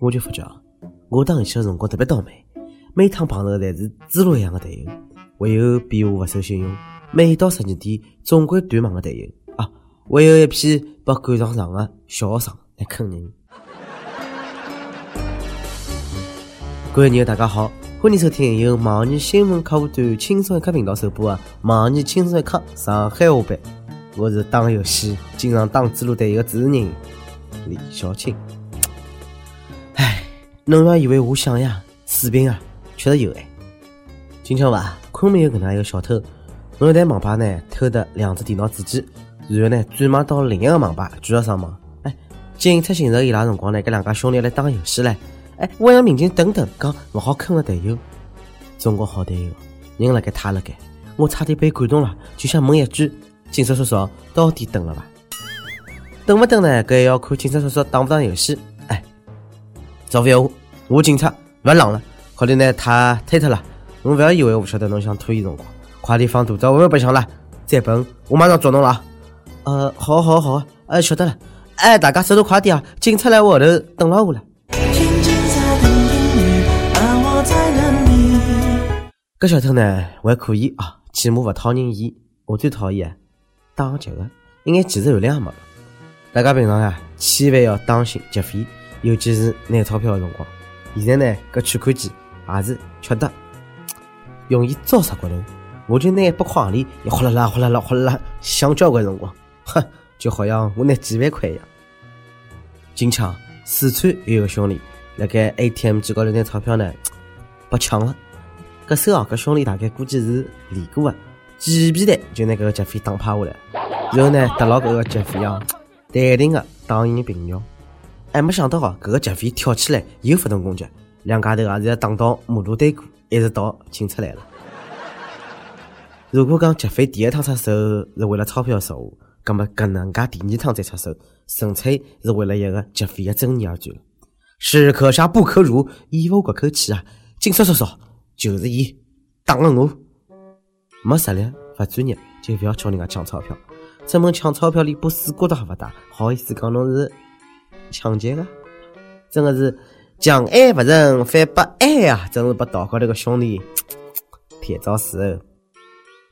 我就发觉，我打游戏的辰光特别倒霉，每趟碰到的侪是猪猡一样的队友，唯有比我不守信用，每到十二点总归断网的队友啊，还有一批被赶上场的小学生来坑人。各位友大家好，欢迎收听由网易新闻客户端轻松一刻频道首播的《网易轻松一刻上海话版》，我是打游戏经常打猪猡队友的主持人李小青。侬要以为我想呀，水平啊，确实有哎。今朝吧，昆明有搿能一个小偷，我在网吧呢偷的两只电脑主机，然后呢转卖到另一个网吧继续上网。哎，警察寻着伊拉辰光呢，搿两家兄弟来打游戏唻。哎，我让民警等等，讲勿好坑了队友。中国好队友，人辣盖他辣盖，我差点被感动了，就想问一句：警察叔叔到底等了伐？等勿等呢？搿还要看警察叔叔打勿打游戏。哎，赵飞虎。我我警察，勿浪了，快点拿他推脱了。侬勿要以为我晓得侬想拖延辰光，快点放大招，我又不想了。再笨，我马上捉侬了。呃，好，好，好，呃，晓得了。哎，大家速度快点啊！警察来我后头等了我了。搿小偷呢还可以啊，起码勿讨人厌。我最讨厌打劫的，一眼技术含量也没。大家平常啊，千万要当心劫匪，尤其是拿钞票的辰光。现在呢，搿取款机也是缺德，容易招杀骨头。我就拿一百块行钿，一哗啦啦、哗啦啦、哗啦啦，响交关辰光，哼，就好像我拿几万块一样。今朝四川有个兄弟辣盖 ATM 机高头拿钞票呢，被抢了。搿时候搿兄弟大概估计是练过的，几皮弹就拿搿个劫匪打趴下来，然后呢，得牢搿个劫匪啊，淡定的打赢平尿。哎，没想到啊，搿个劫匪跳起来又发动攻击，两家头也是要打到马路对过，一直到警察来了。如果讲劫匪第一趟出手是为了钞票说话，葛么搿能介第二趟再出手，纯粹是为了一个劫匪的尊严而战了。士可杀不可辱，以我搿口气啊，警察叔叔就是伊打了我。没实力、勿专业，就勿要叫人家抢钞票。专门抢钞票连把水果都还勿带，好意思讲侬是？抢劫的，真的是将爱不成反不爱呀！真是把道高头个兄弟 铁找死哦！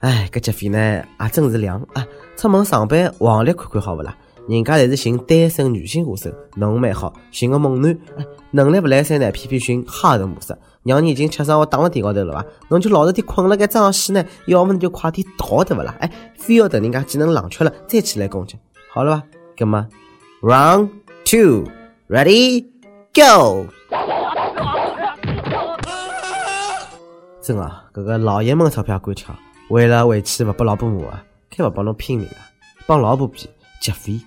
哎，搿劫匪呢，也真是凉啊！出门上班，黄历看看好勿啦？人家侪是寻单身女性下手，侬蛮好，寻个猛男，哎，能力勿来三呢，偏偏寻哈头模式，让你已经吃上我打了地高头了伐？侬就老实点困了该装死呢？要么你就快点逃对勿啦？哎，非要等人家技能冷却了再起来攻击，好了吧？搿么 run。Two, ready, go！真啊，搿个老爷们钞票够呛，为了回去勿拨老婆骂啊，开勿帮侬拼命啊，帮老婆比，劫匪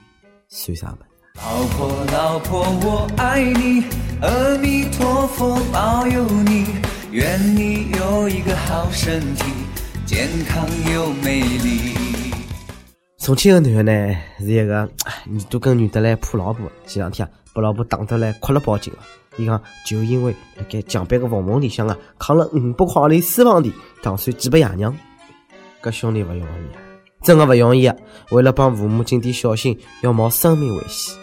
算啥么？老婆老婆我爱你，阿弥陀佛保佑你，愿你有一个好身体，健康又美丽。重庆个男的呢，是一个耳朵跟女的来怕老婆，前两天啊，把老婆打得来哭了报警了。伊讲就因为辣盖江边个缝缝里向啊，扛了五百块钿私房钱，打算寄拨爷娘。搿兄弟勿容易，真个勿容易啊！为了帮父母尽点孝心，要冒生命危险。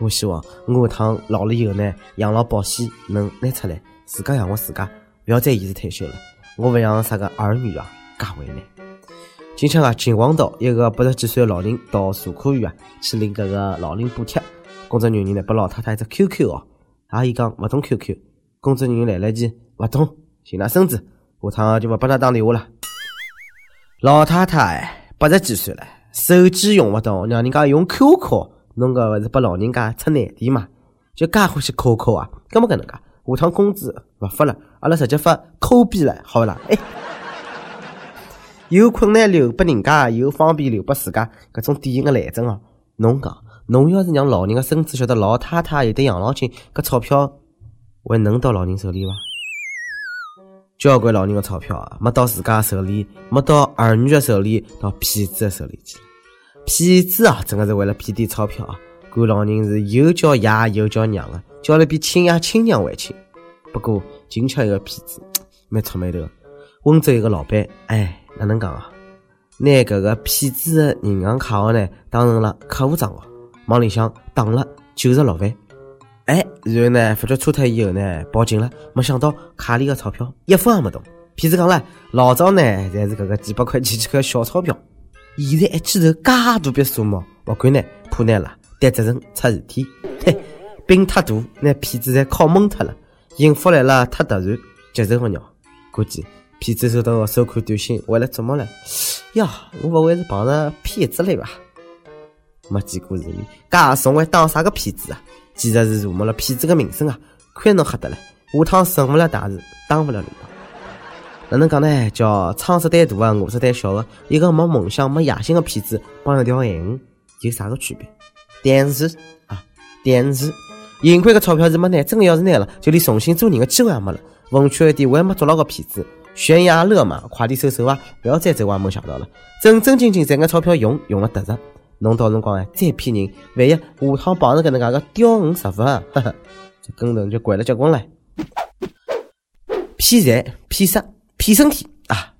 我希望我下趟老了以后呢，养老保险能拿出来，自家养活自家，不要再延迟退休了。我勿让啥个儿女啊，介为难。今朝啊，秦皇岛一个八十几岁的老人到社科院啊去领搿个老龄补贴，工作人员呢拨老太太一只 QQ 哦，阿姨讲勿懂 QQ，工作人员来了句勿懂，寻他孙子，下趟就勿拨他打电话了。老太太八十几岁了，手机用勿懂，让人家用 QQ，侬搿勿是拨老人家出难题嘛？就介欢喜 QQ 啊？搿么搿能介，下趟工资勿发了，阿拉直接发抠币了，好勿啦？哎。有困难留拨人家，有方便留拨自家，搿种典型的懒政哦。侬讲，侬要是让老人个孙子晓得老太太有得养老金，搿钞票还能到老人手里伐？交关老人个钞票啊，没到自家手里，没到儿女个手里，到骗子个手里去。骗子啊，真的是为了骗点钞票啊，管老人是又叫爷又叫娘的，叫了比亲爷亲娘还亲。不过，今朝一个骗子蛮出眉头，温州一个老板，哎。哪能讲啊？拿搿个骗子的银行卡号呢，当成了客户账号，往里向打了九十六万。哎，然后呢，发觉错脱以后呢，报警了，没想到卡里的钞票一分也没动。骗子讲了，老早呢，侪是搿个几百块、几千块小钞票，现在一记头介大笔数目，勿管呢，怕难了，担责任出事体，嘿，病太大，那骗子侪靠懵脱了，幸福来了太突然，接受勿了。估计骗子收到个收款短信，为了做梦了，呀，我不会是碰着骗子了吧？没见过世面，介怂还当啥个骗子啊？简直是辱没了骗子个名声啊！亏侬吓得了，下趟成不了大事，当不了领导。哪能讲呢？叫仓子胆大啊，饿子胆小的，一个没梦想、没野心的骗子，帮一条咸鱼有啥个区别？但是啊，但是，盈亏个钞票是没拿，真的要是拿了，就连重新做人的机会也没了。文缺一点，我也没捉牢个骗子，悬崖勒马，快点收手啊！不要再走歪门邪道了，正正经经赚个钞票用，用了得着。侬到辰光哎，再骗人，万一下趟碰着搿能介个钓鱼师傅啊，这跟头就拐了结棍了。骗财、骗色、骗身体啊！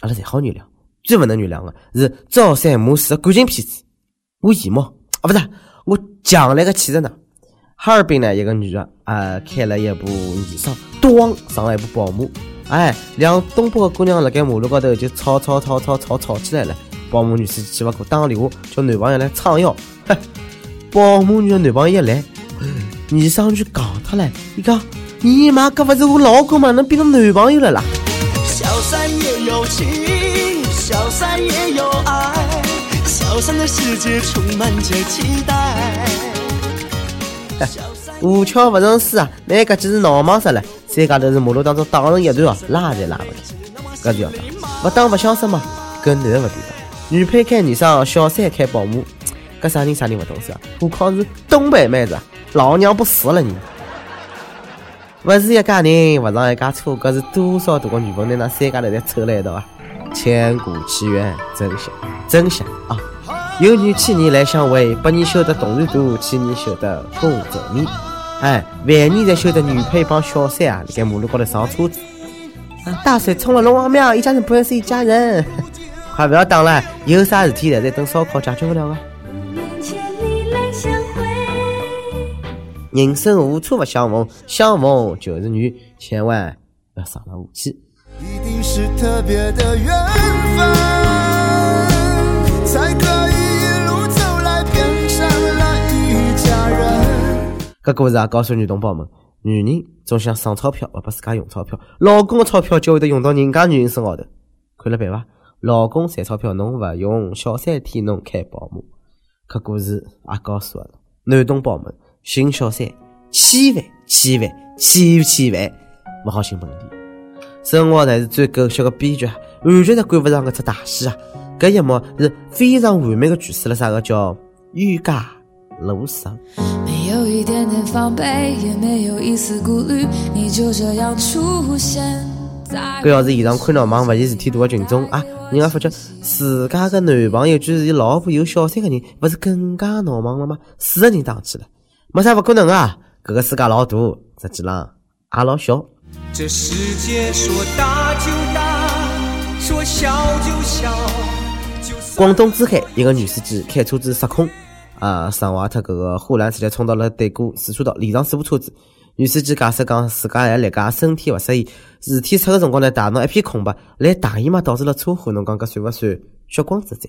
阿拉侪好原谅，最勿能原谅的是朝三暮四的感情骗子。我姨妈啊，不是我强烈的谴责呢。哈尔滨呢，一个女的啊，开了一部尼桑，咣上了一部宝马，哎，两东北的姑娘辣盖马路高头就吵吵吵吵吵吵起来了。保姆女司机气勿过，打个电话叫男朋友来撑腰。哼，保姆女的男朋友一来，女生就讲他了，伊讲你妈搿勿是我老公吗？能变成男朋友了啦？小三也有情，小三也有爱，小三的世界充满着期待。无巧不成书啊！那搿就是闹忙死了。三家头是马路当中打成一团哦，拉也拉勿开。搿是要打，勿打勿相识嘛？搿男的勿对的。女配开尼桑，小三开保姆，搿啥人啥人勿懂事啊？何况是东北妹子，老娘不死了你！勿是一家人，勿上一家车，搿是多少多个女朋友拿三家头侪凑了一道啊！千古奇冤，真香，真香啊！有女千年来相会，百年修得同船渡，千年修得共枕眠。哎，万年才修得女配帮小三啊，辣盖马路高头上车子。大水冲了龙王庙，一家人不认识一家人。快不要打了，有啥事体在等烧烤解决不了啊！人生无处不相逢，相逢就是缘，千万不要伤了武器。一定是特别的缘分，才可以搿。故事啊，告诉女同胞们：女人总想省钞票，勿拨自家用钞票；老公的钞票就会得用到人家女人身高头，看了办伐？老公赚钞票侬勿用，小三替侬开保姆。搿故事也告诉阿拉，男同胞们寻小三，千万千万千千万勿好寻本地。生活才是最狗血的编剧，完全是赶勿上搿只大戏啊！搿一幕是非常完美的诠释了啥个叫欲嫁罗生。点点防备，也没有一丝顾虑，你就这样出现。搿要是现场看到忙勿嫌事体大的群众啊，人家发觉自家的男朋友居然伊老婆有小三的人，勿是更加闹忙了吗？四个人打起来，没啥勿可能啊！搿个世界老大，实际上也老小。这世界说大就大，说小就小。广东珠海一个女司机开车子失控啊，伤坏脱搿个护栏，直接冲到了对过四车道，连上四部车子。女司机解释讲，自家还辣盖身体勿适宜，事体出个辰光呢，大脑一片空白，来大姨妈导致了车祸。侬讲搿算勿算血光之灾？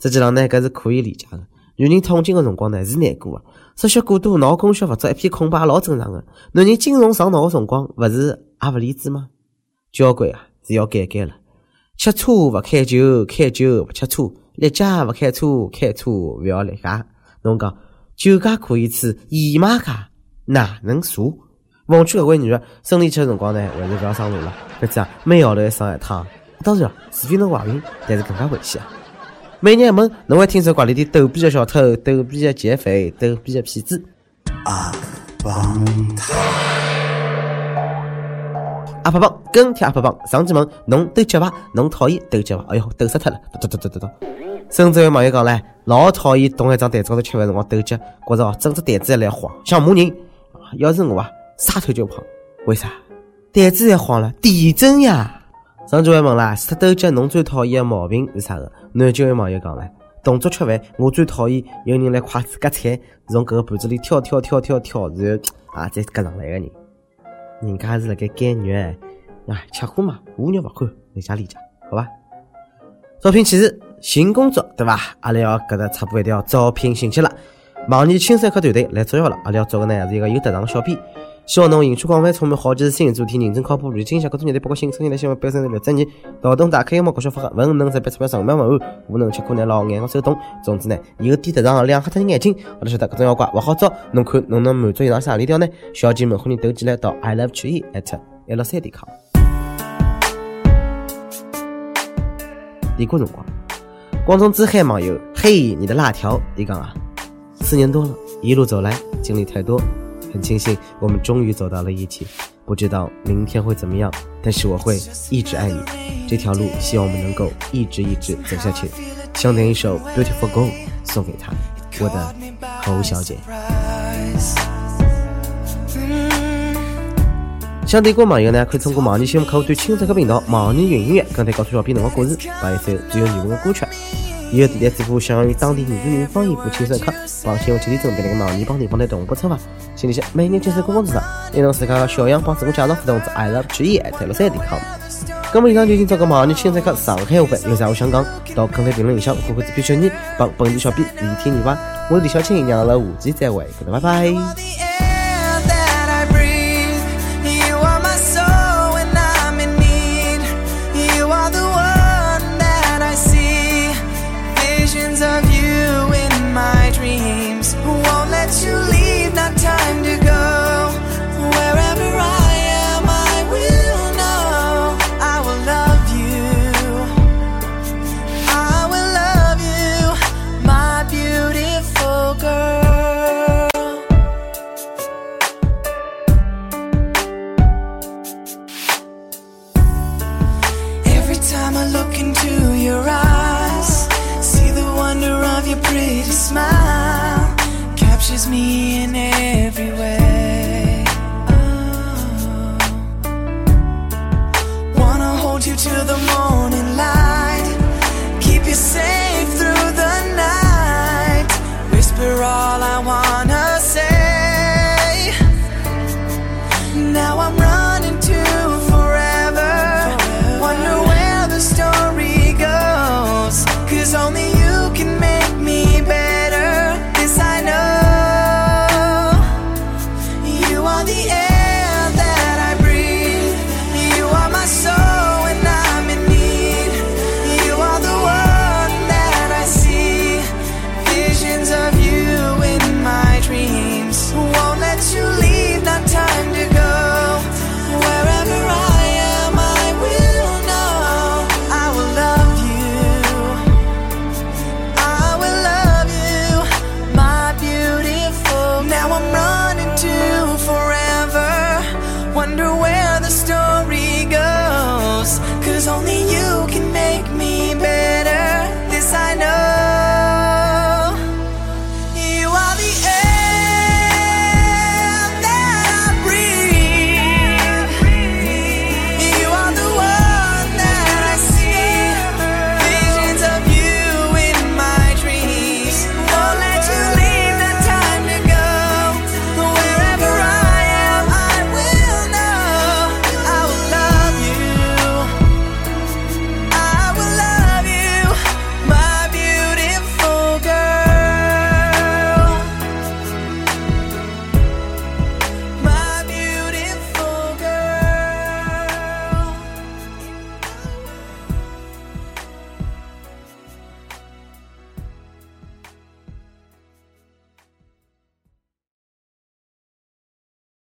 实际上呢，搿是可以理解的。女人痛经个辰光呢是难过个，失血过多，脑供血勿足，一片空白老正常个。男人精虫上脑个辰光，勿是也勿理智吗？交关啊是要改改了。吃车勿开酒，开酒勿吃车；立家勿开车，开车勿要立家。侬讲酒驾可以吃，姨妈家？哪能数？忘记搿位女的生理期的辰光呢，还是勿要上路了。搿次啊，每号头要上一趟。当然了，除非侬怀孕，但是更加危险啊。每日一问，侬会听说怪里的逗比的小偷、逗比的劫匪、逗比的骗子。阿棒阿爸棒，跟贴阿爸棒，上去问侬斗脚伐？侬讨厌斗脚伐？哎哟，斗死脱了！嘟嘟嘟嘟嘟。甚至有网友讲唻，老讨厌蹲一张台子高头吃饭辰光斗脚，觉着哦，整只台子来晃，想骂人。要是我啊，撒腿就跑。为啥？台子也晃了，地震呀！上就还问啦，除了斗鸡，侬最讨厌的毛病是啥个？南京有网友讲了，动作吃饭，我最讨厌有人来筷子夹菜，从搿个盘子里挑挑挑挑挑，然后啊再夹上来个人。人家是辣盖减肉，哎，吃货嘛，无肉勿欢，理解理解，好伐？招聘启事，寻工作对伐？阿拉要搿搭插播一条招聘信息了。网易青山客团队来招要了，阿拉要招个呢是一个有特长的小编。希望侬兴趣广泛，充满好奇心，做题认真靠谱，历经下各种热带包括新生意的新闻，表现力专业，脑洞大开，幽默搞笑，发文能在别出表上面文案，无能吃苦耐劳，眼光手动。总之呢，有点特长，两黑脱眼睛，我都晓得各种妖怪勿好招。侬看侬能满足以上啥里条呢？小姐们欢迎投进来到 i love 曲艺 at l 三点 com。点歌辰光，广东珠海网友嘿你的辣条，伊讲啊，四年多了，一路走来，经历太多。很庆幸我们终于走到了一起，不知道明天会怎么样，但是我会一直爱你。这条路希望我们能够一直一直走下去。想点一首《Beautiful Girl》送给她，我的侯小姐。想点歌网友呢，可以通过网易新闻客户端青色客频道、网易云音乐跟帖告诉小编侬的故事，把一首最有缘分的歌曲。也有电台主播想要用当地原住民方言播轻声课，帮新闻七点钟在那个网易帮地方台同步播发。请联系每年轻声公共市场，内容自家的小样帮自我介绍互动至 i love 曲艺 at 六三点 com。那么以上就已经做个网易轻声课上海话版，有啥话想讲，到坑台评论里向或者是小你帮本地小编聆听你吧。我是李小青，让阿拉下期再会，拜拜。